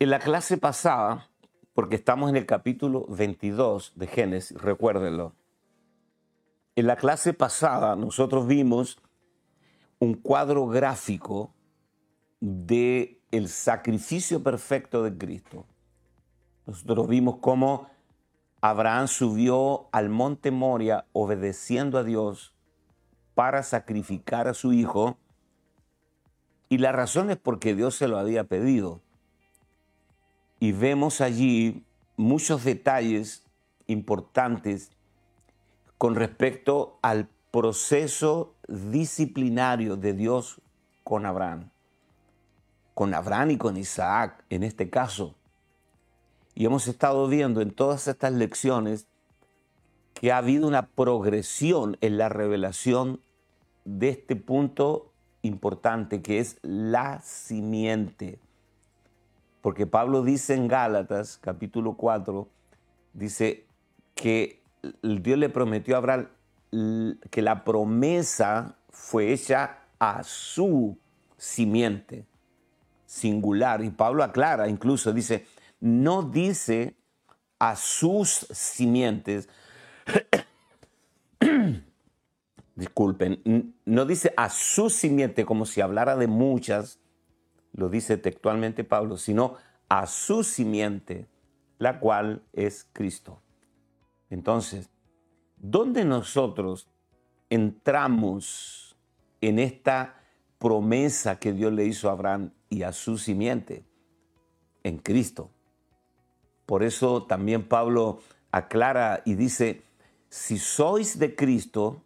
En la clase pasada, porque estamos en el capítulo 22 de Génesis, recuérdenlo. En la clase pasada nosotros vimos un cuadro gráfico de el sacrificio perfecto de Cristo. Nosotros vimos cómo Abraham subió al monte Moria obedeciendo a Dios para sacrificar a su hijo y la razón es porque Dios se lo había pedido. Y vemos allí muchos detalles importantes con respecto al proceso disciplinario de Dios con Abraham, con Abraham y con Isaac en este caso. Y hemos estado viendo en todas estas lecciones que ha habido una progresión en la revelación de este punto importante que es la simiente. Porque Pablo dice en Gálatas capítulo 4, dice que Dios le prometió a Abraham que la promesa fue hecha a su simiente singular. Y Pablo aclara, incluso dice, no dice a sus simientes, disculpen, no dice a su simiente como si hablara de muchas, lo dice textualmente Pablo, sino a su simiente, la cual es Cristo. Entonces, ¿dónde nosotros entramos en esta promesa que Dios le hizo a Abraham y a su simiente? En Cristo. Por eso también Pablo aclara y dice, si sois de Cristo,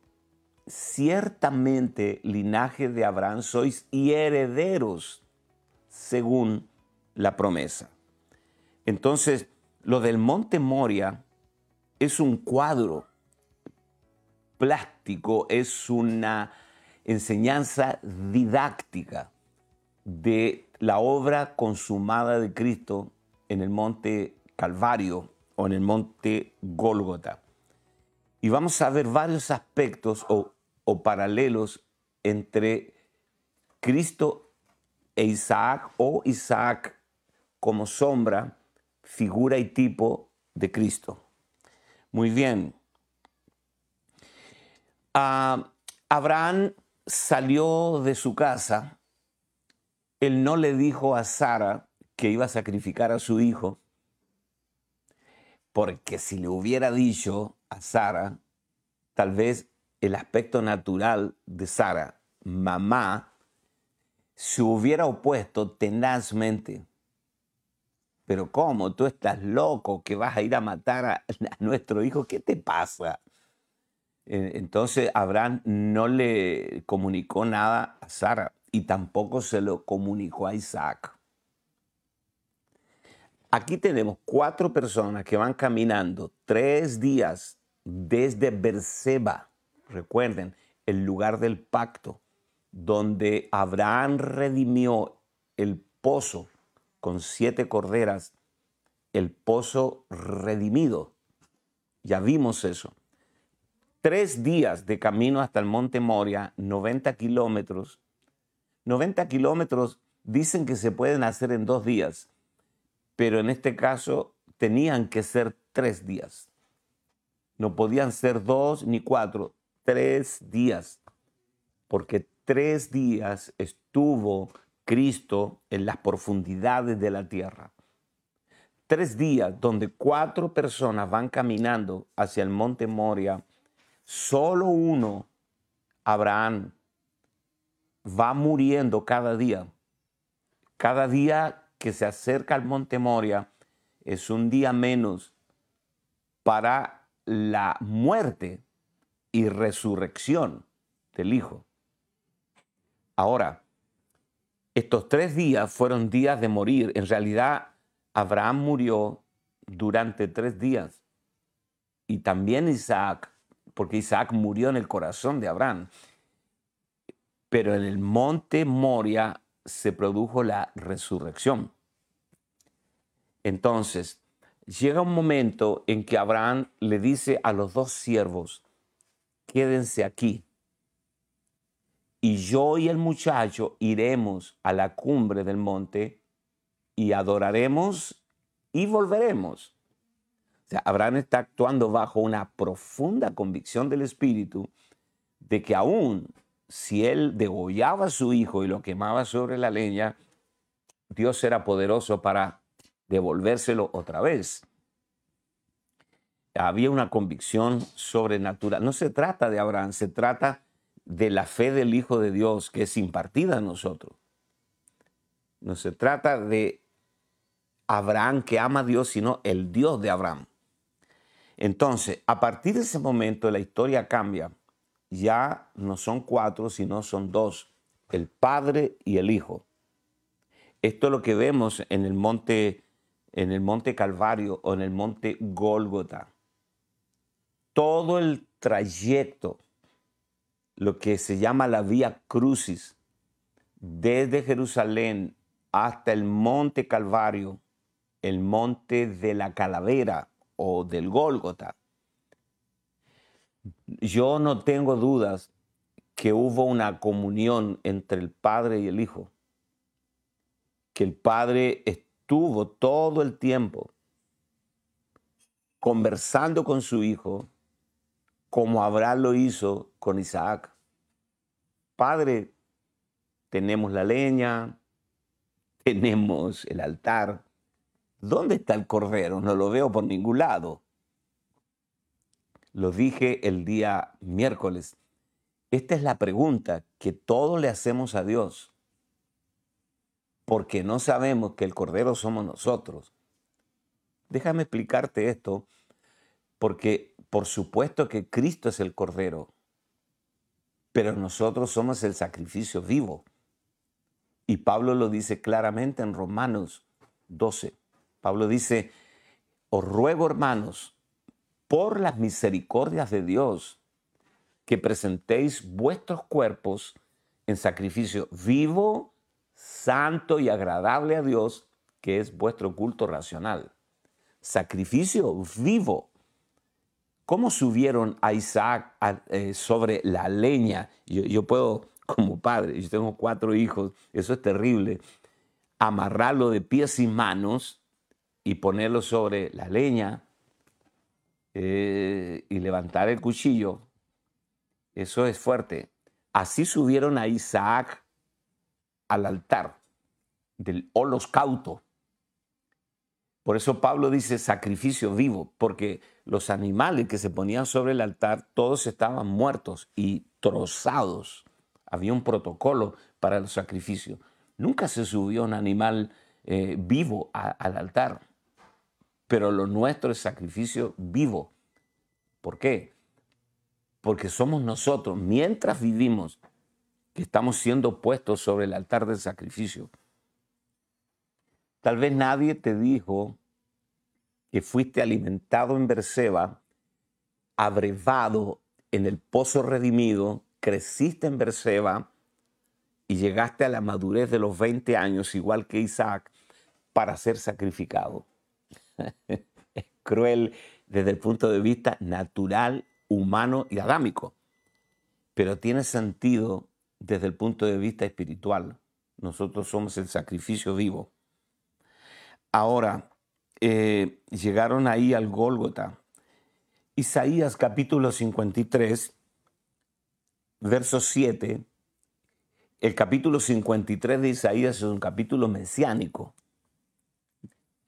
ciertamente linaje de Abraham sois y herederos según la promesa. Entonces, lo del monte Moria es un cuadro plástico, es una enseñanza didáctica de la obra consumada de Cristo en el monte Calvario o en el monte Gólgota. Y vamos a ver varios aspectos o, o paralelos entre Cristo e Isaac o Isaac como sombra, figura y tipo de Cristo. Muy bien. Ah, Abraham salió de su casa. Él no le dijo a Sara que iba a sacrificar a su hijo, porque si le hubiera dicho a Sara, tal vez el aspecto natural de Sara, mamá, se hubiera opuesto tenazmente pero ¿cómo? Tú estás loco que vas a ir a matar a, nuestro hijo. ¿Qué te pasa? E, entonces Abraham no le comunicó nada a Sara y tampoco se lo comunicó a Isaac. Aquí tenemos cuatro personas que van caminando tres días desde Berseba, recuerden, el lugar del pacto, donde Abraham redimió el pozo con siete corderas el pozo redimido. Ya vimos eso. Tres días de camino hasta el monte Moria, 90 kilómetros. 90 kilómetros dicen que se pueden hacer en dos días, pero en este caso tenían que ser tres días. No podían ser dos ni cuatro, tres días, porque tres días estuvo Cristo en las profundidades de la tierra. Tres días donde cuatro personas van caminando hacia el monte Moria, solo uno, Abraham, va muriendo cada día. Cada día que se acerca al monte Moria es un día menos para la muerte y resurrección del Hijo. Ahora, estos tres días fueron días de morir. En realidad, Abraham murió durante tres días. Y también Isaac, porque Isaac murió en el corazón de Abraham. Pero en el monte Moria se produjo la resurrección. Entonces, llega un momento en que Abraham le dice a los dos siervos, quédense aquí y yo y el muchacho iremos a la cumbre del monte y adoraremos y volveremos. O sea, Abraham está actuando bajo una profunda convicción del Espíritu de que aún si él degollaba a su hijo y lo quemaba sobre la leña, Dios era poderoso para devolvérselo otra vez. Había una convicción sobrenatural. No se trata de Abraham, se trata de la fe del Hijo de Dios que es impartida a nosotros. No se trata de Abraham que ama a Dios, sino el Dios de Abraham. Entonces, a partir de ese momento la historia cambia. Ya no son cuatro, sino son dos, el Padre y el Hijo. Esto es lo que vemos en el monte, en el monte Calvario o en el monte Gólgota. Todo el trayecto, lo que se llama la vía crucis, desde Jerusalén hasta el monte Calvario, el monte de la calavera o del Gólgota. Yo no tengo dudas que hubo una comunión entre el Padre y el Hijo, que el Padre estuvo todo el tiempo conversando con su Hijo como Abraham lo hizo con Isaac. Padre, tenemos la leña, tenemos el altar. ¿Dónde está el cordero? No lo veo por ningún lado. Lo dije el día miércoles. Esta es la pregunta que todos le hacemos a Dios. Porque no sabemos que el cordero somos nosotros. Déjame explicarte esto, porque por supuesto que Cristo es el cordero, pero nosotros somos el sacrificio vivo. Y Pablo lo dice claramente en Romanos 12. Pablo dice, os ruego hermanos, por las misericordias de Dios, que presentéis vuestros cuerpos en sacrificio vivo, santo y agradable a Dios, que es vuestro culto racional. Sacrificio vivo. ¿Cómo subieron a Isaac eh, sobre la leña? yo puedo como padre, yo tengo cuatro hijos, eso es terrible, amarrarlo de pies y manos y ponerlo sobre la leña eh, y levantar el cuchillo, eso es fuerte. Así subieron a Isaac al altar del holocausto. Por eso Pablo dice sacrificio vivo, porque los animales que se ponían sobre el altar, todos estaban muertos y trozados había un protocolo para el sacrificio. Nunca se subió un animal eh, vivo al altar, pero lo nuestro es sacrificio vivo. ¿Por qué? Porque somos nosotros, mientras vivimos, que estamos siendo puestos sobre el altar del sacrificio. Tal vez nadie te dijo que fuiste alimentado en Berseba, abrevado en el pozo redimido creciste en Berseba y llegaste a la madurez de los 20 años, igual que Isaac, para ser sacrificado. es cruel desde el punto de vista natural, humano y adámico, pero tiene sentido desde el punto de vista espiritual. Nosotros somos el sacrificio vivo. Ahora, eh, llegaron ahí al Gólgota. Isaías capítulo 53 verso 7, el capítulo 53 de Isaías es un capítulo mesiánico.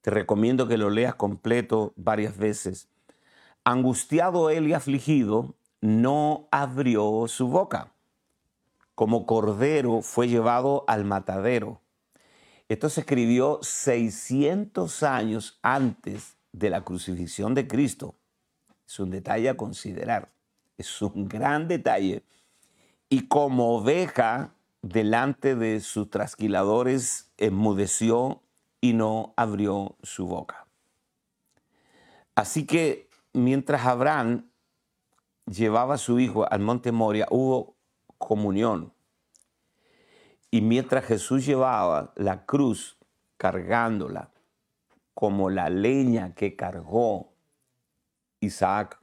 Te recomiendo que lo leas completo varias veces. Angustiado él y afligido, no abrió su boca. Como cordero fue llevado al matadero. Esto se escribió 600 años antes de la crucifixión de Cristo. Es un detalle a considerar. Es un gran detalle y como oveja delante de sus trasquiladores enmudeció y no abrió su boca. Así que mientras Abraham llevaba a su hijo al monte Moria, hubo comunión. Y mientras Jesús llevaba la cruz cargándola como la leña que cargó Isaac,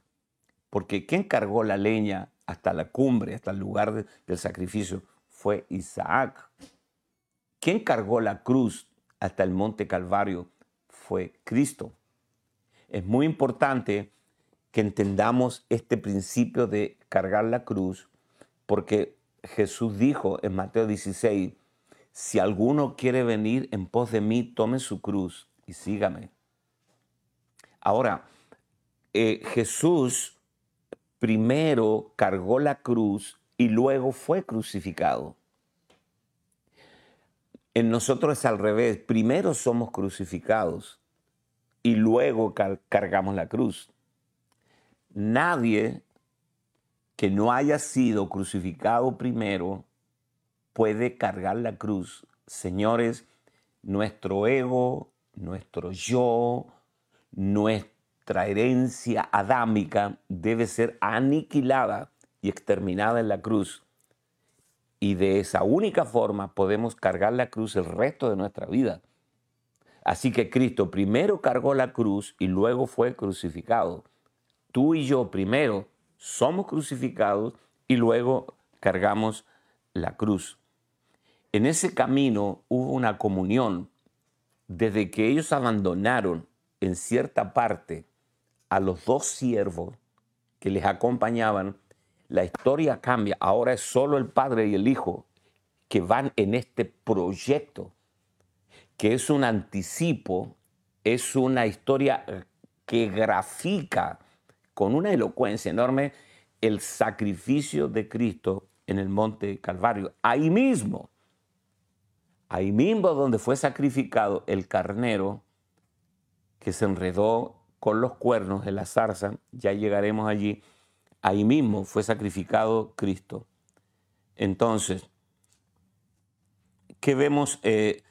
porque ¿quién cargó la leña hasta la cumbre, hasta el lugar del sacrificio, fue Isaac. ¿Quién cargó la cruz hasta el monte Calvario fue Cristo. Es muy importante que entendamos este principio de cargar la cruz, porque Jesús dijo en Mateo 16, si alguno quiere venir en pos de mí, tome su cruz y sígame. Ahora, eh, Jesús primero cargó la cruz y luego fue crucificado. En nosotros es al revés. Primero somos crucificados y luego cargamos la cruz. Nadie que no haya sido crucificado primero puede cargar la cruz. Señores, nuestro ego, nuestro yo, nuestra herencia adámica debe ser aniquilada y exterminada en la cruz. Y de esa única forma podemos cargar la cruz el resto de nuestra vida. Así que Cristo primero cargó la cruz y luego fue crucificado. Tú y yo primero somos crucificados y luego cargamos la cruz. En ese camino hubo una comunión desde que ellos abandonaron en cierta parte a los dos siervos que les acompañaban, la historia cambia. Ahora es solo el padre y el hijo que van en este proyecto, que es un anticipo, es una historia que grafica con una elocuencia enorme el sacrificio de Cristo en el monte Calvario. Ahí mismo ahí mismo donde fue sacrificado el carnero que se enredó con los cuernos de la zarza, ya llegaremos allí, ahí mismo fue sacrificado Cristo. Entonces, ¿qué vemos? Eh,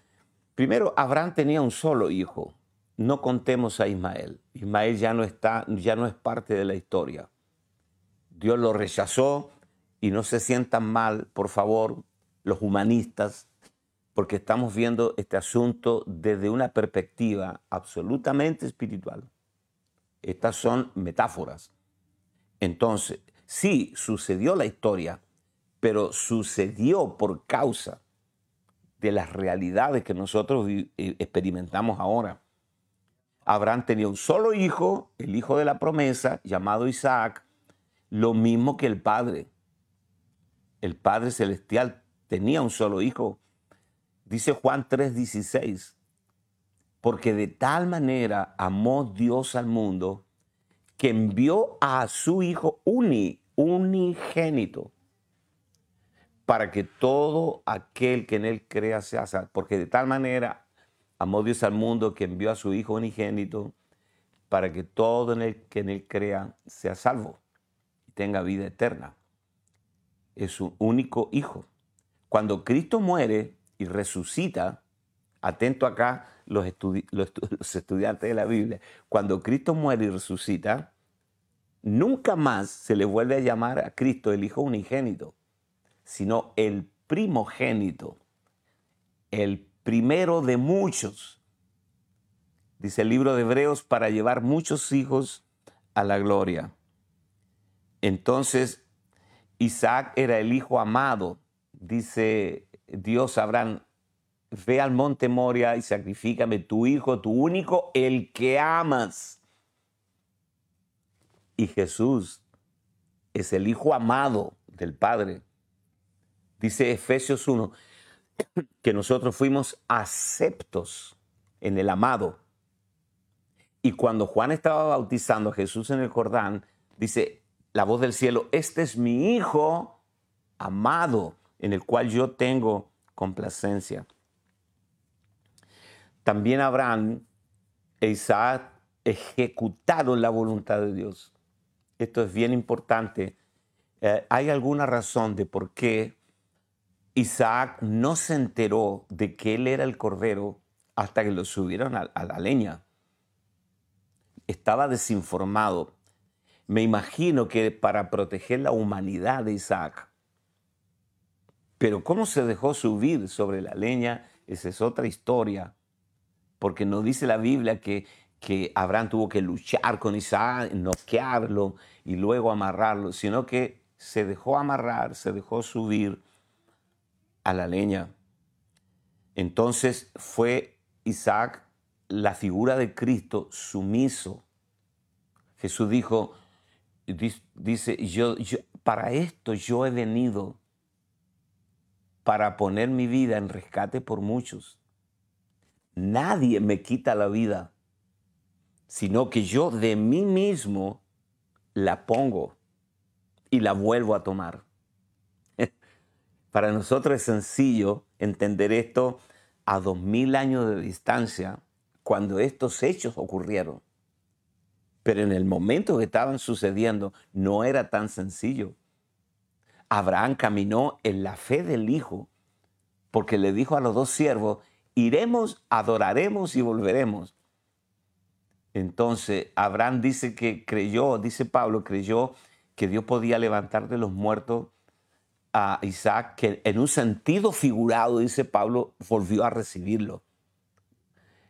primero, Abraham tenía un solo hijo, no contemos a Ismael. Ismael ya no está, ya no es parte de la historia. Dios lo rechazó y no se sientan mal, por favor, los humanistas porque estamos viendo este asunto desde una perspectiva absolutamente espiritual. Estas son metáforas. Entonces, sí, sucedió la historia, pero sucedió por causa de las realidades que nosotros eh, experimentamos ahora. Abraham tenía un solo hijo, el hijo de la promesa, llamado Isaac, lo mismo que el Padre. El Padre Celestial tenía un solo hijo, Dice Juan 3:16, porque de tal manera amó Dios al mundo que envió a su Hijo uni, unigénito, para que todo aquel que en él crea sea salvo. Porque de tal manera amó Dios al mundo que envió a su Hijo unigénito, para que todo en el que en él crea sea salvo y tenga vida eterna. Es su único Hijo. Cuando Cristo muere, y resucita, atento acá los, estudiantes de la Biblia, cuando Cristo muere y resucita, nunca más se le vuelve a llamar a Cristo el Hijo unigénito, sino el primogénito, el primero de muchos. Dice el libro de Hebreos, para llevar muchos hijos a la gloria. Entonces, Isaac era el hijo amado, dice Dios Abraham, ve al monte Moria y sacrifícame tu hijo, tu único, el que amas. Y Jesús es el hijo amado del Padre. Dice Efesios 1 que nosotros fuimos aceptos en el amado. Y cuando Juan estaba bautizando a Jesús en el Jordán, dice la voz del cielo, este es mi hijo amado en el cual yo tengo complacencia. También Abraham e Isaac ejecutaron la voluntad de Dios. Esto es bien importante. Eh, hay alguna razón de por qué Isaac no se enteró de que él era el cordero hasta que lo subieron a la leña. Estaba desinformado. Me imagino que para proteger la humanidad de Isaac, pero cómo se dejó subir sobre la leña, esa es otra historia, porque no dice la Biblia que, que Abraham tuvo que luchar con Isaac, noquearlo y luego amarrarlo, sino que se dejó amarrar, se dejó subir a la leña. Entonces fue Isaac la figura de Cristo sumiso. Jesús dijo, dice, yo, yo, para esto yo he venido, para poner mi vida en rescate por muchos. Nadie me quita la vida, sino que yo de mí mismo la pongo y la vuelvo a tomar. Para nosotros es sencillo entender esto a dos mil años de distancia cuando estos hechos ocurrieron. Pero en el momento que estaban sucediendo no era tan sencillo. Abraham caminó en la fe del Hijo porque le dijo a los dos siervos, iremos, adoraremos y volveremos. Entonces Abraham dice que creyó, dice Pablo, creyó que Dios podía levantar de los muertos a Isaac, que en un sentido figurado, dice Pablo, volvió a recibirlo.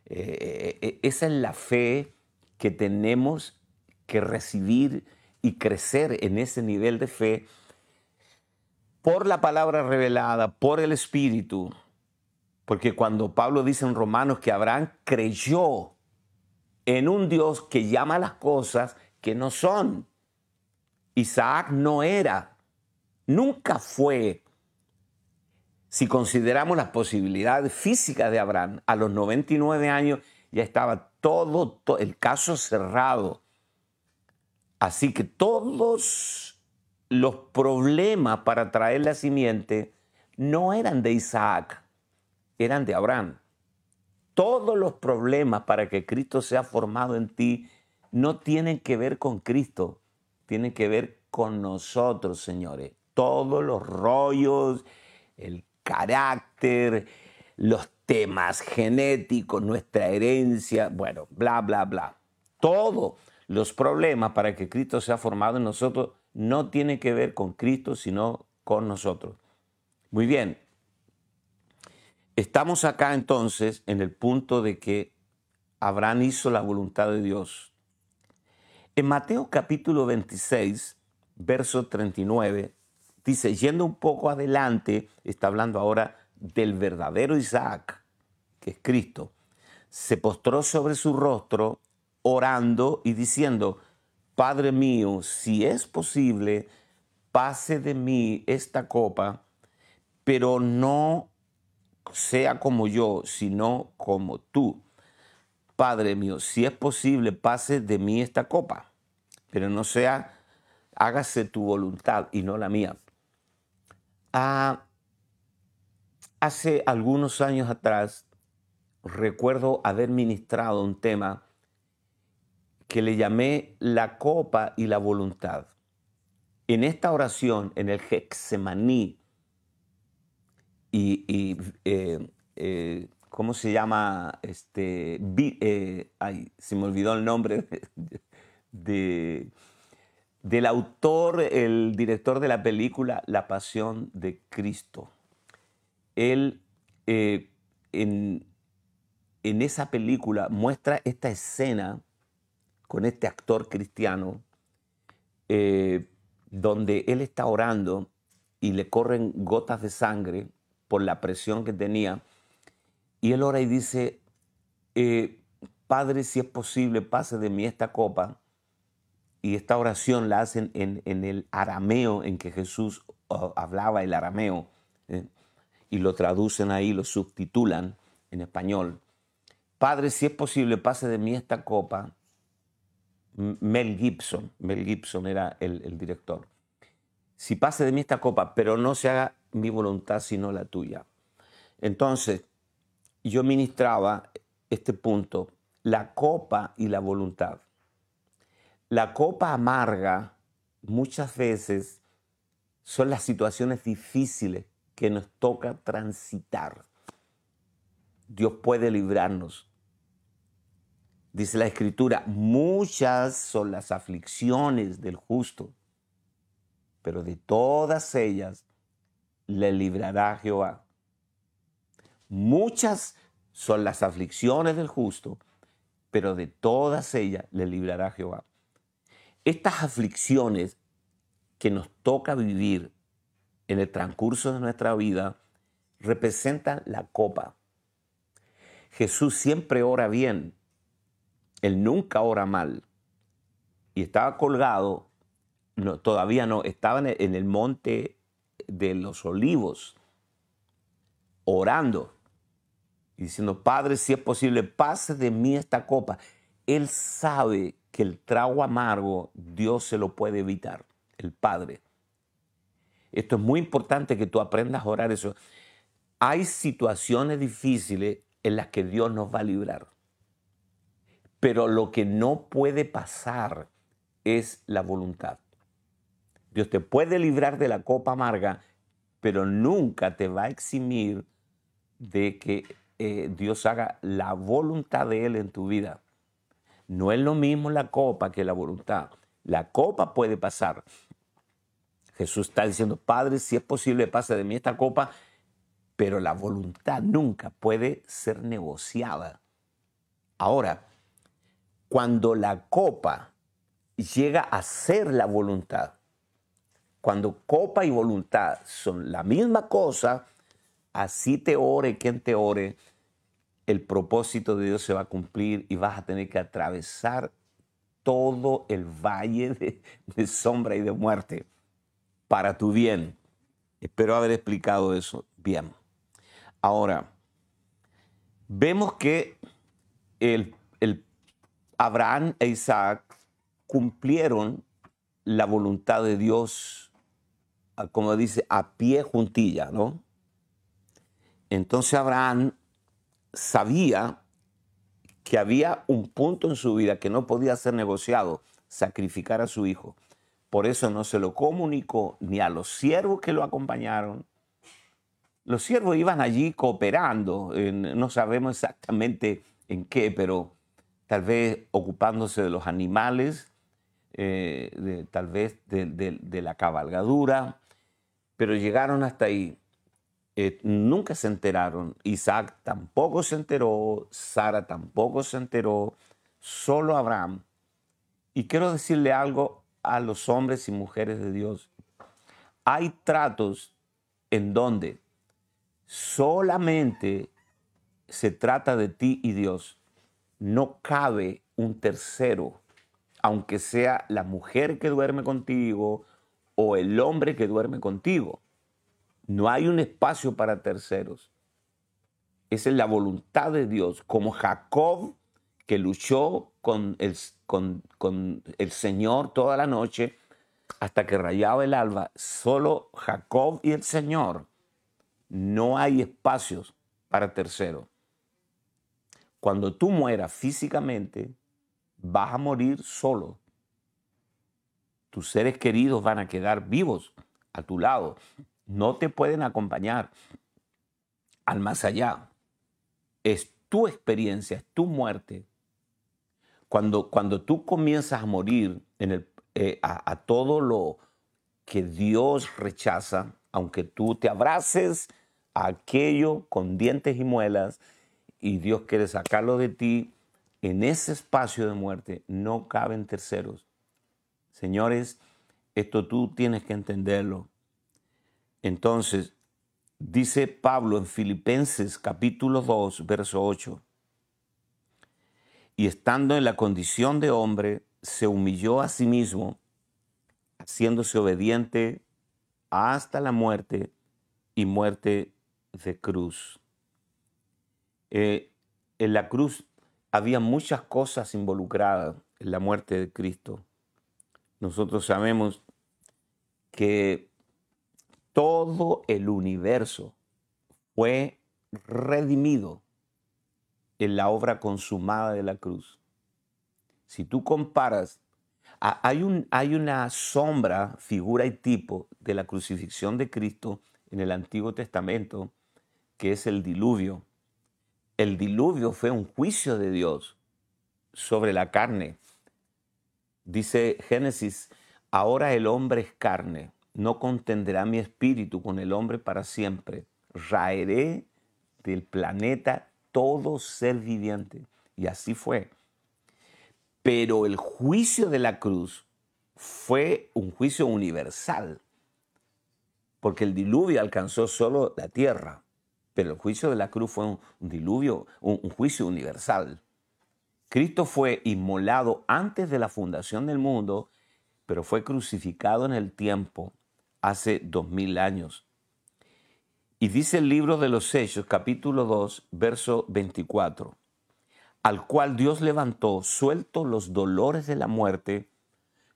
Eh, eh, esa es la fe que tenemos que recibir y crecer en ese nivel de fe por la palabra revelada, por el Espíritu. Porque cuando Pablo dice en Romanos que Abraham creyó en un Dios que llama las cosas que no son, Isaac no era, nunca fue. Si consideramos las posibilidades físicas de Abraham, a los 99 años ya estaba todo, el caso cerrado. Así que todos los problemas para traer la simiente no eran de Isaac, eran de Abraham. Todos los problemas para que Cristo sea formado en ti no tienen que ver con Cristo, tienen que ver con nosotros, señores. Todos los rollos, el carácter, los temas genéticos, nuestra herencia, bueno, bla, bla, bla. Todos los problemas para que Cristo sea formado en nosotros no tiene que ver con Cristo, sino con nosotros. Muy bien. Estamos acá entonces en el punto de que Abraham hizo la voluntad de Dios. En Mateo capítulo 26, verso 39, dice, yendo un poco adelante, está hablando ahora del verdadero Isaac, que es Cristo, se postró sobre su rostro orando y diciendo, Padre mío, si es posible, pase de mí esta copa, pero no sea como yo, sino como tú. Padre mío, si es posible, pase de mí esta copa, pero no sea, hágase tu voluntad y no la mía. Ah, hace algunos años atrás, recuerdo haber ministrado un tema que le llamé la copa y la voluntad. En esta oración, en el Hexemaní, y, eh, eh, ¿cómo se llama? Este, eh, ay, se me olvidó el nombre de, del autor, el director de la película La Pasión de Cristo. Él en, en esa película muestra esta escena con este actor cristiano, eh, donde él está orando y le corren gotas de sangre por la presión que tenía. Y él ora y dice, eh, Padre, si es posible, pase de mí esta copa. Y esta oración la hacen en, el arameo en que Jesús hablaba el arameo. ¿eh? y lo traducen ahí, lo subtitulan en español. Padre, si es posible, pase de mí esta copa. Mel Gibson, Mel Gibson era el, director. Si pase de mí esta copa, pero no se haga mi voluntad sino la tuya. Entonces, yo ministraba este punto, la copa y la voluntad. La copa amarga muchas veces son las situaciones difíciles que nos toca transitar. Dios puede librarnos Dice la escritura, muchas son las aflicciones del justo, pero de todas ellas le librará Jehová. Muchas son las aflicciones del justo, pero de todas ellas le librará Jehová. Estas aflicciones que nos toca vivir en el transcurso de nuestra vida representan la copa Jesús siempre ora bien. Él nunca ora mal. Y estaba colgado, todavía no, estaba en el monte de los olivos, orando y diciendo, Padre, si es posible, pase de mí esta copa. Él sabe que el trago amargo Dios se lo puede evitar, el Padre. Esto es muy importante que tú aprendas a orar eso. Hay situaciones difíciles en las que Dios nos va a librar. Pero lo que no puede pasar es la voluntad. Dios te puede librar de la copa amarga, pero nunca te va a eximir de que eh, Dios haga la voluntad de Él en tu vida. No es lo mismo la copa que la voluntad. La copa puede pasar. Jesús está diciendo, Padre, si es posible, pase de mí esta copa, pero la voluntad nunca puede ser negociada. Ahora, cuando la copa llega a ser la voluntad, cuando copa y voluntad son la misma cosa, así te ore quien te ore, el propósito de Dios se va a cumplir y vas a tener que atravesar todo el valle de, sombra y de muerte para tu bien. Espero haber explicado eso bien. Ahora, vemos que el, Abraham e Isaac cumplieron la voluntad de Dios, como dice, a pie juntilla, ¿no? Entonces Abraham sabía que había un punto en su vida que no podía ser negociado, sacrificar a su hijo. Por eso no se lo comunicó ni a los siervos que lo acompañaron. Los siervos iban allí cooperando, no sabemos exactamente en qué, pero tal vez ocupándose de los animales, eh, tal vez de la cabalgadura, pero llegaron hasta ahí. Eh, nunca se enteraron. Isaac tampoco se enteró, Sara tampoco se enteró, solo Abraham. Y quiero decirle algo a los hombres y mujeres de Dios. Hay tratos en donde solamente se trata de ti y Dios. No cabe un tercero, aunque sea la mujer que duerme contigo o el hombre que duerme contigo. No hay un espacio para terceros. Esa es la voluntad de Dios, como Jacob que luchó con el, con, el Señor toda la noche hasta que rayaba el alba. Solo Jacob y el Señor. No hay espacios para terceros. Cuando tú mueras físicamente, vas a morir solo. Tus seres queridos van a quedar vivos a tu lado, no te pueden acompañar al más allá. Es tu experiencia, es tu muerte. Cuando, cuando tú comienzas a morir en el, eh, a, todo lo que Dios rechaza, aunque tú te abraces a aquello con dientes y muelas y Dios quiere sacarlo de ti, en ese espacio de muerte no caben terceros. Señores, esto tú tienes que entenderlo. Entonces, dice Pablo en Filipenses capítulo 2, verso 8, y estando en la condición de hombre, se humilló a sí mismo, haciéndose obediente hasta la muerte y muerte de cruz. Eh, en la cruz había muchas cosas involucradas en la muerte de Cristo. Nosotros sabemos que todo el universo fue redimido en la obra consumada de la cruz. Si tú comparas, hay, un, hay una sombra, figura y tipo de la crucifixión de Cristo en el Antiguo Testamento, que es el diluvio. El diluvio fue un juicio de Dios sobre la carne. Dice Génesis, ahora el hombre es carne no contenderá mi espíritu con el hombre para siempre. Raeré del planeta todo ser viviente. Y así fue. Pero el juicio de la cruz fue un juicio universal, porque el diluvio alcanzó solo la tierra, pero el juicio de la cruz fue un, diluvio, un, juicio universal. Cristo fue inmolado antes de la fundación del mundo, pero fue crucificado en el tiempo hace dos mil años. Y dice el libro de los Hechos, capítulo 2, verso 24, al cual Dios levantó, suelto los dolores de la muerte,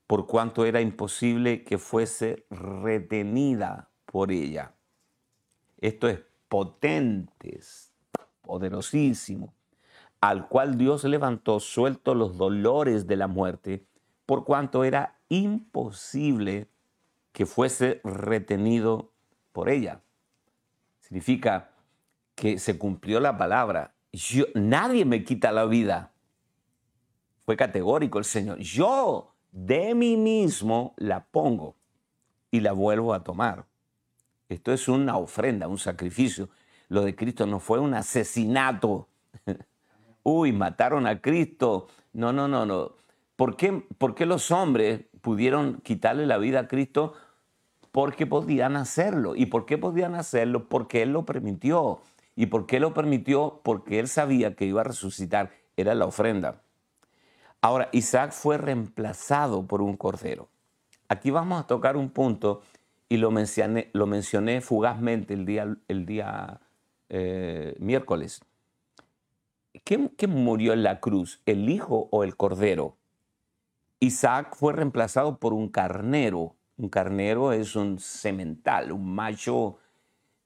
por cuanto era imposible que fuese retenida por ella. Esto es potentes, poderosísimo, al cual Dios levantó suelto los dolores de la muerte, por cuanto era imposible que fuese retenido por ella. Significa que se cumplió la palabra. Yo, nadie me quita la vida. Fue categórico el Señor. Yo de mí mismo la pongo y la vuelvo a tomar. Esto es una ofrenda, un sacrificio. Lo de Cristo no fue un asesinato. Uy, mataron a Cristo. No, no, no, no. ¿Por qué, ¿Por qué los hombres pudieron quitarle la vida a Cristo? Porque podían hacerlo. ¿Y por qué podían hacerlo? Porque Él lo permitió. ¿Y por qué lo permitió? Porque Él sabía que iba a resucitar. Era la ofrenda. Ahora, Isaac fue reemplazado por un cordero. Aquí vamos a tocar un punto y lo mencioné, lo mencioné fugazmente el día, el día eh, miércoles. ¿Quién, murió en la cruz? ¿El hijo o el cordero? Isaac fue reemplazado por un carnero. Un carnero es un semental, un macho,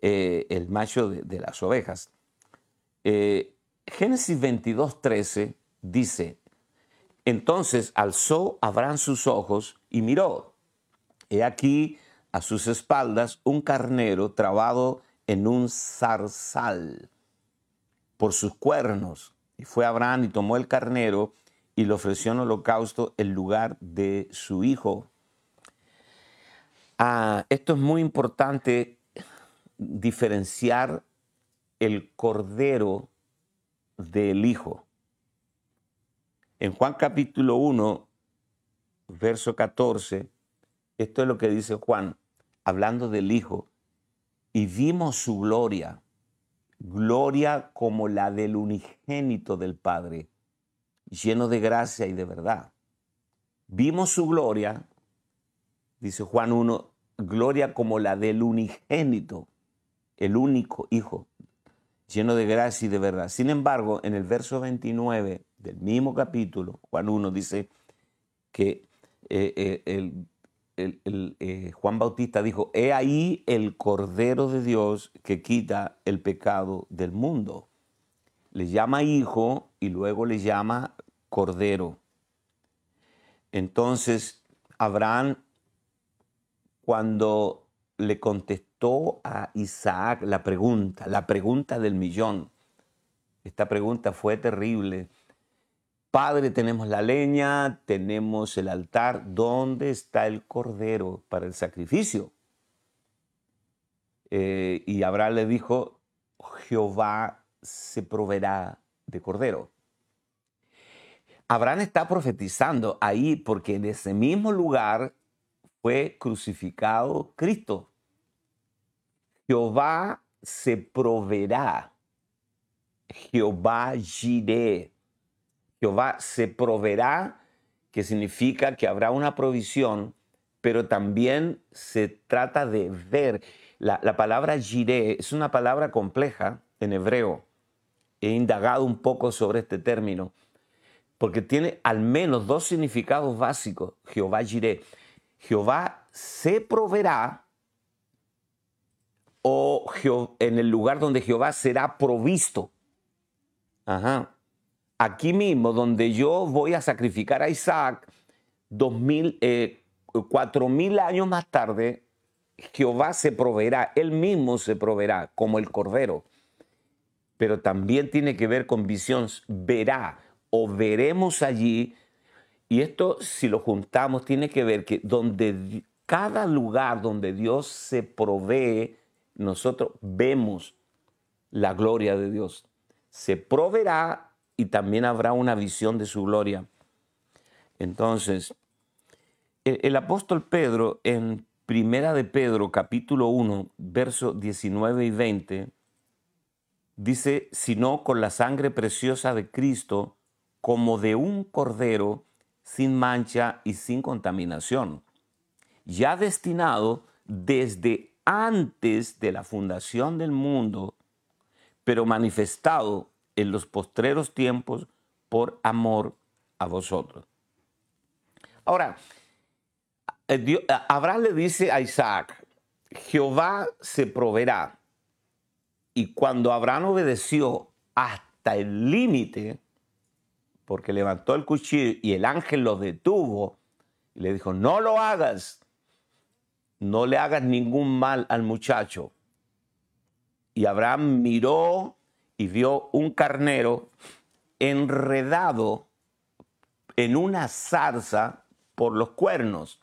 eh, el macho de, las ovejas. Eh, Génesis 22, 13 dice, entonces alzó Abraham sus ojos y miró. He aquí a sus espaldas un carnero trabado en un zarzal por sus cuernos. Y fue Abraham y tomó el carnero y le ofreció en holocausto en lugar de su hijo. Ah, esto es muy importante diferenciar el cordero del hijo. En Juan capítulo 1, verso 14, esto es lo que dice Juan, hablando del Hijo, y vimos su gloria, gloria como la del unigénito del Padre, lleno de gracia y de verdad. Vimos su gloria, dice Juan 1, gloria como la del unigénito, el único Hijo, lleno de gracia y de verdad. Sin embargo, en el verso 29 del mismo capítulo, Juan 1 dice que eh, eh, el, eh, Juan Bautista dijo, he ahí el Cordero de Dios que quita el pecado del mundo. Le llama hijo y luego le llama Cordero. Entonces, Abraham, cuando le contestó a Isaac la pregunta, la pregunta del millón, esta pregunta fue terrible Padre, tenemos la leña, tenemos el altar. ¿Dónde está el cordero para el sacrificio? Eh, y Abraham le dijo, Jehová se proveerá de cordero. Abraham está profetizando ahí porque en ese mismo lugar fue crucificado Cristo. Jehová se proveerá. Jehová giré Jehová se proveerá, que significa que habrá una provisión, pero también se trata de ver. La, palabra jiré es una palabra compleja en hebreo. He indagado un poco sobre este término, porque tiene al menos dos significados básicos. Jehová jiré. Jehová se proveerá o en el lugar donde Jehová será provisto. Ajá aquí mismo, donde yo voy a sacrificar a Isaac, dos mil, eh, cuatro mil años más tarde, Jehová se proveerá, él mismo se proveerá como el cordero. Pero también tiene que ver con visión, verá o veremos allí. Y esto, si lo juntamos, tiene que ver que donde cada lugar donde Dios se provee, nosotros vemos la gloria de Dios. Se proveerá y también habrá una visión de su gloria. Entonces, el, apóstol Pedro en Primera de Pedro, capítulo 1, versos 19 y 20, dice, sino con la sangre preciosa de Cristo, como de un cordero sin mancha y sin contaminación, ya destinado desde antes de la fundación del mundo, pero manifestado en los postreros tiempos por amor a vosotros. Ahora, eh, Abraham le dice a Isaac, Jehová se proveerá. Y cuando Abraham obedeció hasta el límite, porque levantó el cuchillo y el ángel lo detuvo, y le dijo, no lo hagas, no le hagas ningún mal al muchacho. Y Abraham miró y vio un carnero enredado en una zarza por los cuernos.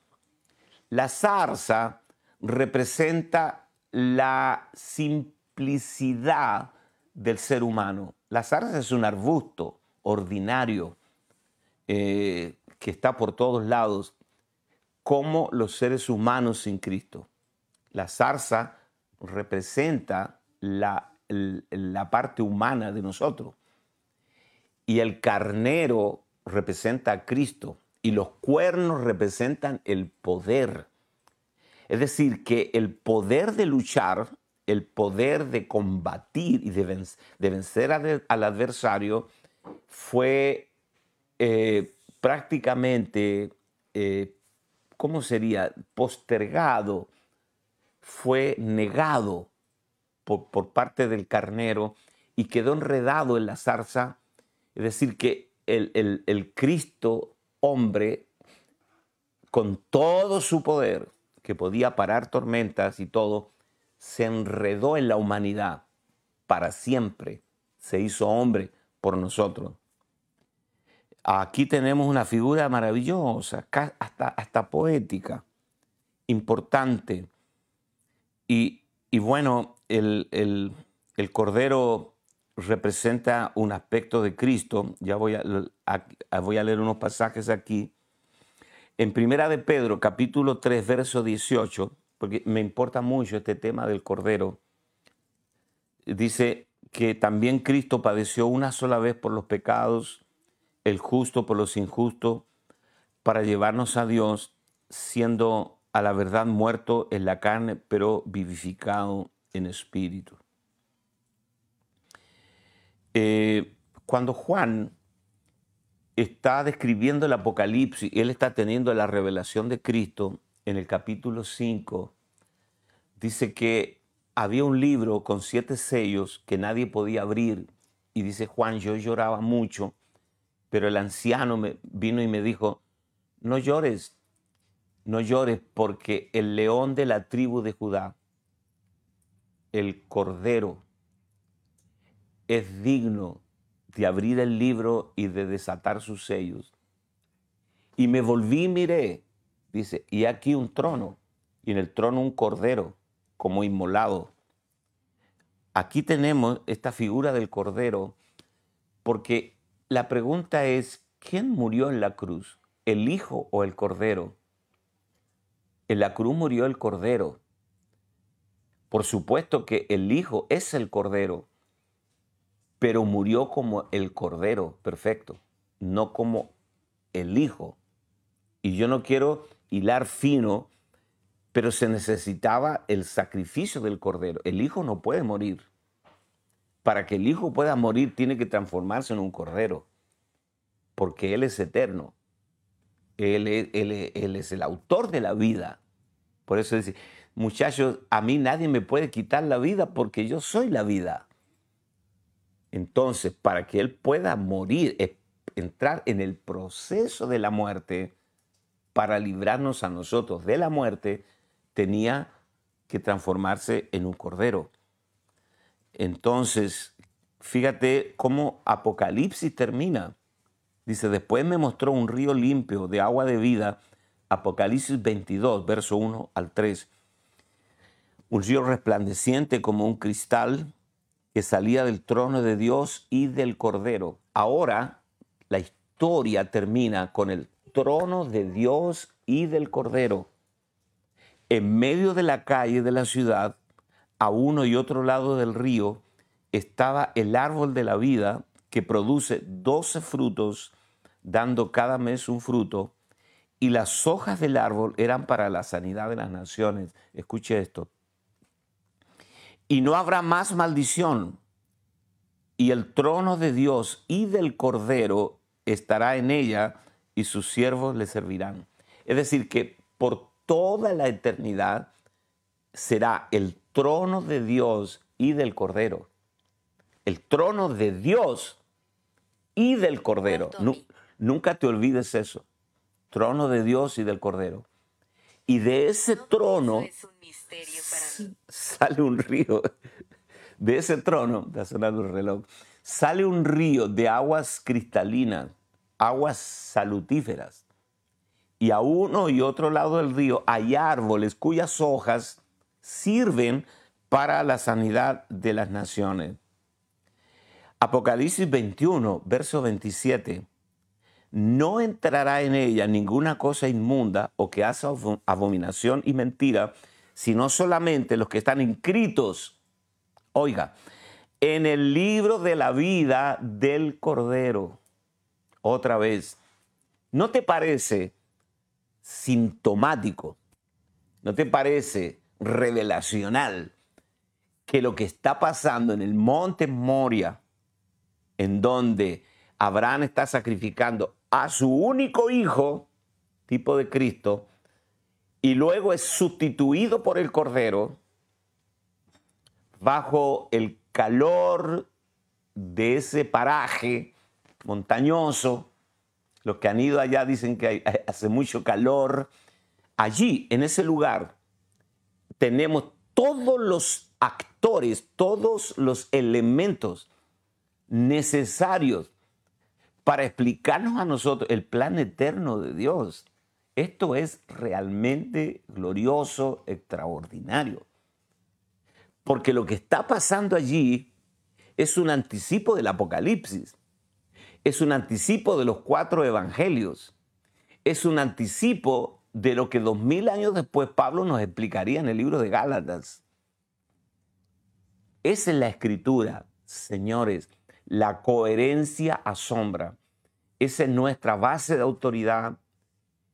La zarza representa la simplicidad del ser humano. La zarza es un arbusto ordinario eh, que está por todos lados, como los seres humanos sin Cristo. La zarza representa la, la parte humana de nosotros. Y el carnero representa a Cristo y los cuernos representan el poder. Es decir, que el poder de luchar, el poder de combatir y de, vencer al adversario fue eh, prácticamente, eh, ¿cómo sería? Postergado, fue negado por, parte del carnero y quedó enredado en la zarza. Es decir, que el, el Cristo hombre, con todo su poder, que podía parar tormentas y todo, se enredó en la humanidad para siempre. Se hizo hombre por nosotros. Aquí tenemos una figura maravillosa, hasta, hasta poética, importante. Y, bueno, el, el, Cordero representa un aspecto de Cristo. Ya voy a, voy a leer unos pasajes aquí. En Primera de Pedro, capítulo 3, verso 18, porque me importa mucho este tema del Cordero, dice, que también Cristo padeció una sola vez por los pecados, el justo por los injustos, para llevarnos a Dios, siendo a la verdad muerto en la carne, pero vivificado en espíritu. Eh, cuando Juan está describiendo el Apocalipsis, él está teniendo la revelación de Cristo en el capítulo 5, dice que había un libro con siete sellos que nadie podía abrir. Y dice Juan, yo lloraba mucho, pero el anciano me vino y me dijo, no llores, no llores, porque el león de la tribu de Judá, el cordero, es digno de abrir el libro y de desatar sus sellos. Y me volví y miré, dice, y aquí un trono, y en el trono un cordero como inmolado. Aquí tenemos esta figura del Cordero porque la pregunta es, ¿quién murió en la cruz? ¿El Hijo o el Cordero? En la cruz murió el Cordero. Por supuesto que el Hijo es el Cordero, pero murió como el Cordero perfecto, no como el Hijo. Y yo no quiero hilar fino pero se necesitaba el sacrificio del cordero. El hijo no puede morir. Para que el hijo pueda morir tiene que transformarse en un cordero, porque Él es eterno. Él, él es el autor de la vida. Por eso dice, muchachos, a mí nadie me puede quitar la vida porque yo soy la vida. Entonces, para que Él pueda morir, entrar en el proceso de la muerte, para librarnos a nosotros de la muerte, tenía que transformarse en un cordero. Entonces, fíjate cómo Apocalipsis termina. Dice, después me mostró un río limpio de agua de vida, Apocalipsis 22, verso 1 al 3. Un río resplandeciente como un cristal que salía del trono de Dios y del Cordero. Ahora la historia termina con el trono de Dios y del Cordero en medio de la calle de la ciudad, a uno y otro lado del río, estaba el árbol de la vida que produce 12 frutos, dando cada mes un fruto, y las hojas del árbol eran para la sanidad de las naciones. Escuche esto. Y no habrá más maldición, y el trono de Dios y del Cordero estará en ella, y sus siervos le servirán. Es decir, que por toda la eternidad será el trono de Dios y del Cordero. El trono de Dios y del Cordero. nunca te olvides eso. Trono de Dios y del Cordero. Y de ese trono sale un río. De ese trono, está sonando el reloj, sale un río de aguas cristalinas, aguas salutíferas. Y a uno y otro lado del río hay árboles cuyas hojas sirven para la sanidad de las naciones. Apocalipsis 21, verso 27. No entrará en ella ninguna cosa inmunda o que hace abominación y mentira, sino solamente los que están inscritos, oiga, en el libro de la vida del Cordero. Otra vez, ¿no te parece sintomático? ¿No te parece revelacional que lo que está pasando en el monte Moria, en donde Abraham está sacrificando a su único hijo, tipo de Cristo, y luego es sustituido por el Cordero, bajo el calor de ese paraje montañoso, los que han ido allá dicen que hace mucho calor, allí, en ese lugar, tenemos todos los actores, todos los elementos necesarios para explicarnos a nosotros el plan eterno de Dios. Esto es realmente glorioso, extraordinario. Porque lo que está pasando allí es un anticipo del Apocalipsis, es un anticipo de los cuatro evangelios, es un anticipo de lo que dos mil años después Pablo nos explicaría en el libro de Gálatas. Esa es la escritura, señores. La coherencia asombra. Esa es nuestra base de autoridad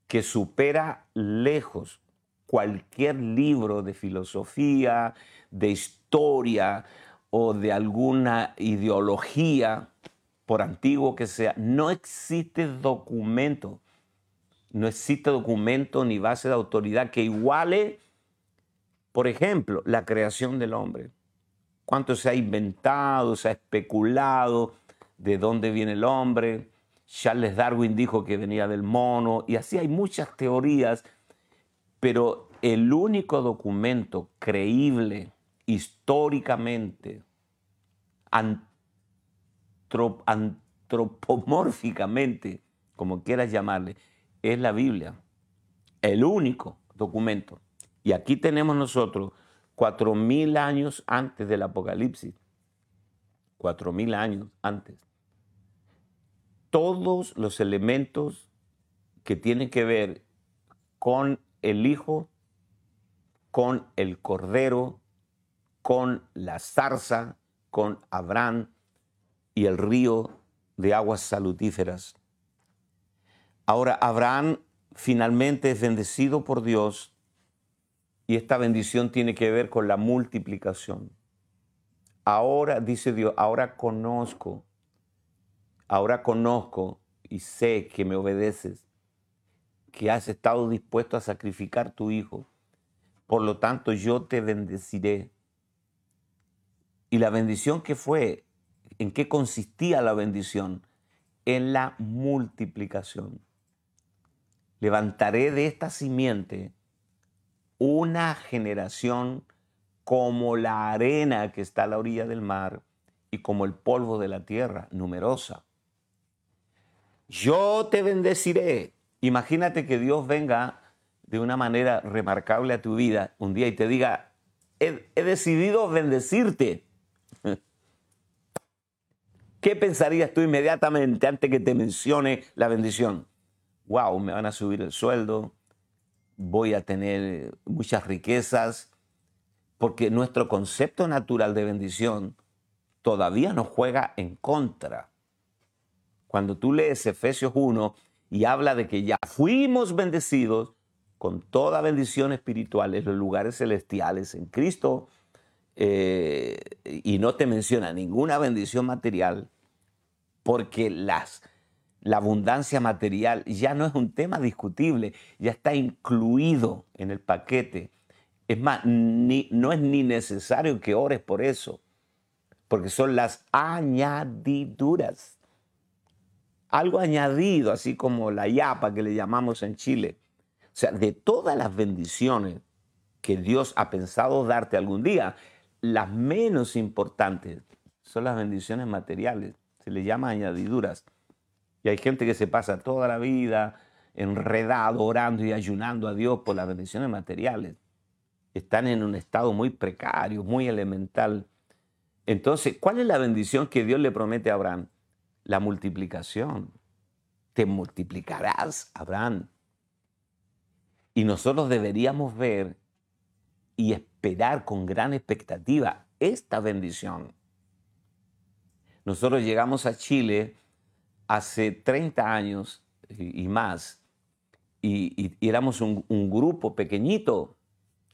que supera lejos cualquier libro de filosofía, de historia o de alguna ideología, por antiguo que sea. No existe documento, no existe documento ni base de autoridad que iguale, por ejemplo, la creación del hombre cuánto se ha inventado, se ha especulado de dónde viene el hombre. Charles Darwin dijo que venía del mono y así hay muchas teorías, pero el único documento creíble históricamente, antropomórficamente, como quieras llamarle, es la Biblia. El único documento. Y aquí tenemos nosotros cuatro mil años antes del Apocalipsis. Cuatro mil años antes. Todos los elementos que tienen que ver con el Hijo, con el Cordero, con la zarza, con Abraham y el río de aguas salutíferas. Ahora, Abraham finalmente es bendecido por Dios y esta bendición tiene que ver con la multiplicación. Ahora, dice Dios, ahora conozco, ahora conozco y sé que me obedeces, que has estado dispuesto a sacrificar tu hijo. Por lo tanto, yo te bendeciré. Y la bendición que fue, ¿en qué consistía la bendición? En la multiplicación. Levantaré de esta simiente una generación como la arena que está a la orilla del mar y como el polvo de la tierra, numerosa. Yo te bendeciré. Imagínate que Dios venga de una manera remarcable a tu vida un día y te diga, he, decidido bendecirte. ¿Qué pensarías tú inmediatamente antes que te mencione la bendición? Wow, me van a subir el sueldo, voy a tener muchas riquezas, porque nuestro concepto natural de bendición todavía nos juega en contra. Cuando tú lees Efesios 1 y habla de que ya fuimos bendecidos con toda bendición espiritual en los lugares celestiales en Cristo, eh, y no te menciona ninguna bendición material, porque las, la abundancia material ya no es un tema discutible, ya está incluido en el paquete. Es más, no es ni necesario que ores por eso porque son las añadiduras. Algo añadido, así como la yapa que le llamamos en Chile. O sea, de todas las bendiciones que Dios ha pensado darte algún día, las menos importantes son las bendiciones materiales. Se le llama añadiduras. Y hay gente que se pasa toda la vida enredado, orando y ayunando a Dios por las bendiciones materiales. Están en un estado muy precario, muy elemental. Entonces, ¿cuál es la bendición que Dios le promete a Abraham? La multiplicación. Te multiplicarás, Abraham. Y nosotros deberíamos ver y esperar con gran expectativa esta bendición. Nosotros llegamos a Chile hace 30 años y más y, éramos un, grupo pequeñito,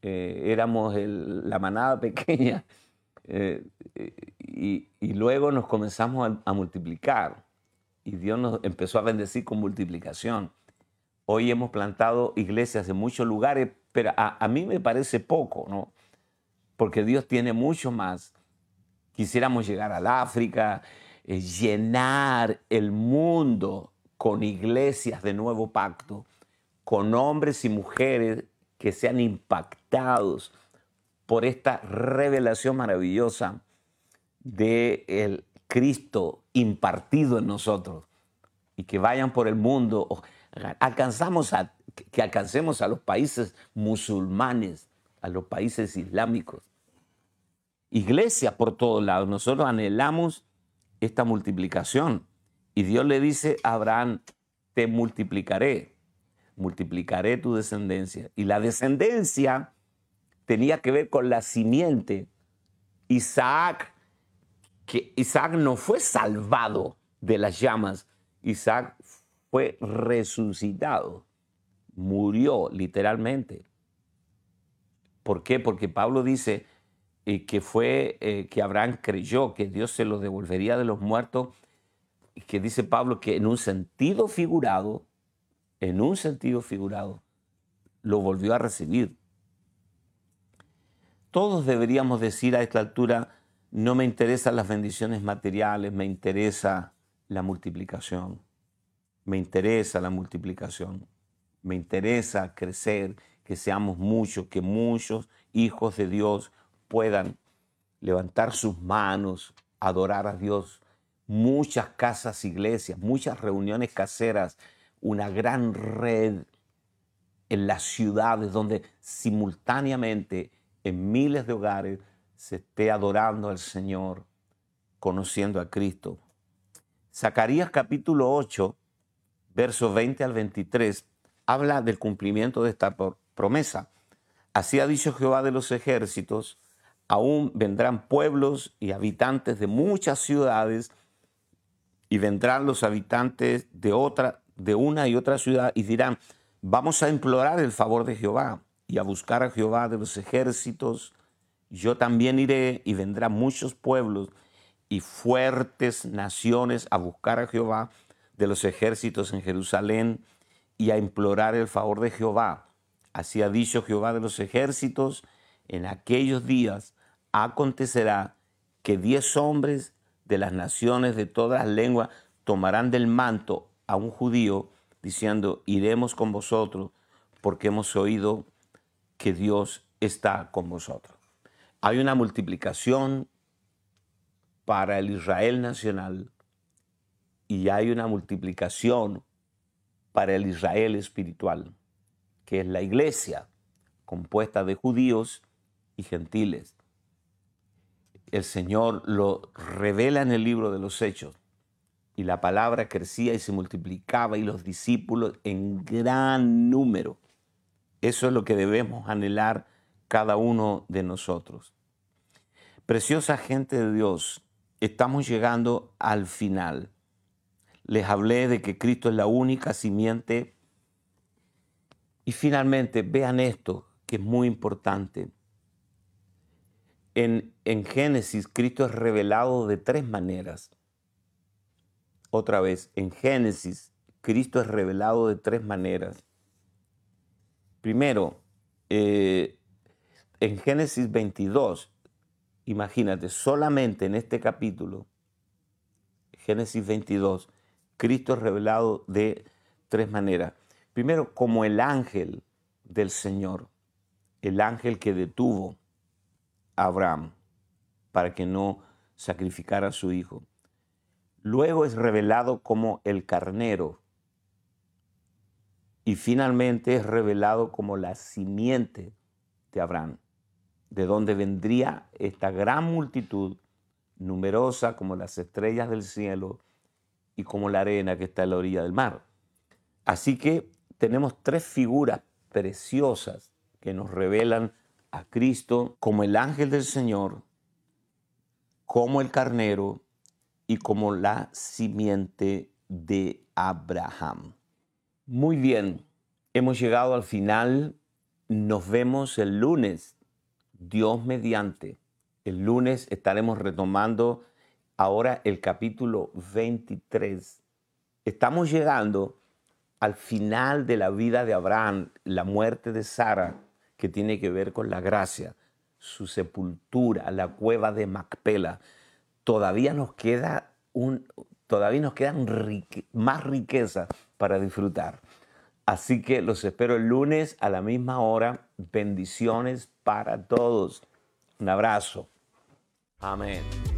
eh, éramos la manada pequeña eh, y, luego nos comenzamos a, multiplicar y Dios nos empezó a bendecir con multiplicación. Hoy hemos plantado iglesias en muchos lugares, pero a, mí me parece poco, ¿no? Porque Dios tiene mucho más. Quisiéramos llegar al África, eh, llenar el mundo con iglesias de nuevo pacto, con hombres y mujeres que sean impactados por esta revelación maravillosa de el Cristo impartido en nosotros y que vayan por el mundo, alcanzamos a, que alcancemos a los países musulmanes, a los países islámicos. Iglesia por todos lados, nosotros anhelamos esta multiplicación. Y Dios le dice a Abraham, te multiplicaré, multiplicaré tu descendencia. Y la descendencia tenía que ver con la simiente. Isaac, que Isaac no fue salvado de las llamas, Isaac fue resucitado, murió literalmente. ¿Por qué? Porque Pablo dice eh, que fue eh, que Abraham creyó que Dios se lo devolvería de los muertos, y que dice Pablo que en un sentido figurado, en un sentido figurado, lo volvió a recibir. Todos deberíamos decir a esta altura, no me interesan las bendiciones materiales, me interesa la multiplicación. Me interesa la multiplicación. Me interesa crecer, que seamos muchos, que muchos hijos de Dios puedan levantar sus manos, adorar a Dios. Muchas casas, iglesias, muchas reuniones caseras, una gran red en las ciudades donde simultáneamente en miles de hogares se esté adorando al Señor, conociendo a Cristo. Zacarías capítulo 8, versos 20 al 23, habla del cumplimiento de esta promesa. Así ha dicho Jehová de los ejércitos, aún vendrán pueblos y habitantes de muchas ciudades y vendrán los habitantes de otra de una y otra ciudad y dirán, vamos a implorar el favor de Jehová y a buscar a Jehová de los ejércitos. Yo también iré y vendrán muchos pueblos y fuertes naciones a buscar a Jehová de los ejércitos en Jerusalén y a implorar el favor de Jehová. Así ha dicho Jehová de los ejércitos, en aquellos días acontecerá que diez hombres de las naciones de todas las lenguas tomarán del manto a un judío, diciendo, iremos con vosotros, porque hemos oído que Dios está con vosotros. Hay una multiplicación para el Israel nacional y hay una multiplicación para el Israel espiritual, que es la iglesia compuesta de judíos y gentiles. El Señor lo revela en el libro de los Hechos y la palabra crecía y se multiplicaba y los discípulos en gran número eso es lo que debemos anhelar cada uno de nosotros. Preciosa gente de Dios, estamos llegando al final. Les hablé de que Cristo es la única simiente. Y finalmente, vean esto, que es muy importante. En, Génesis, Cristo es revelado de tres maneras. Otra vez, en Génesis, Cristo es revelado de tres maneras. Primero, eh, en Génesis 22, imagínate, solamente en este capítulo, Génesis 22, Cristo es revelado de tres maneras. Primero, como el ángel del Señor, el ángel que detuvo Abraham para que no sacrificara a su hijo. Luego es revelado como el carnero. Y finalmente es revelado como la simiente de Abraham, de donde vendría esta gran multitud, numerosa como las estrellas del cielo y como la arena que está en la orilla del mar. Así que tenemos tres figuras preciosas que nos revelan a Cristo como el ángel del Señor, como el carnero y como la simiente de Abraham. Muy bien, hemos llegado al final. Nos vemos el lunes, Dios mediante. El lunes estaremos retomando ahora el capítulo 23. Estamos llegando al final de la vida de Abraham, la muerte de Sara, que tiene que ver con la gracia, su sepultura, la cueva de Macpela todavía nos queda un, todavía nos quedan más riqueza para disfrutar. Así que los espero el lunes a la misma hora. Bendiciones para todos. Un abrazo. Amén.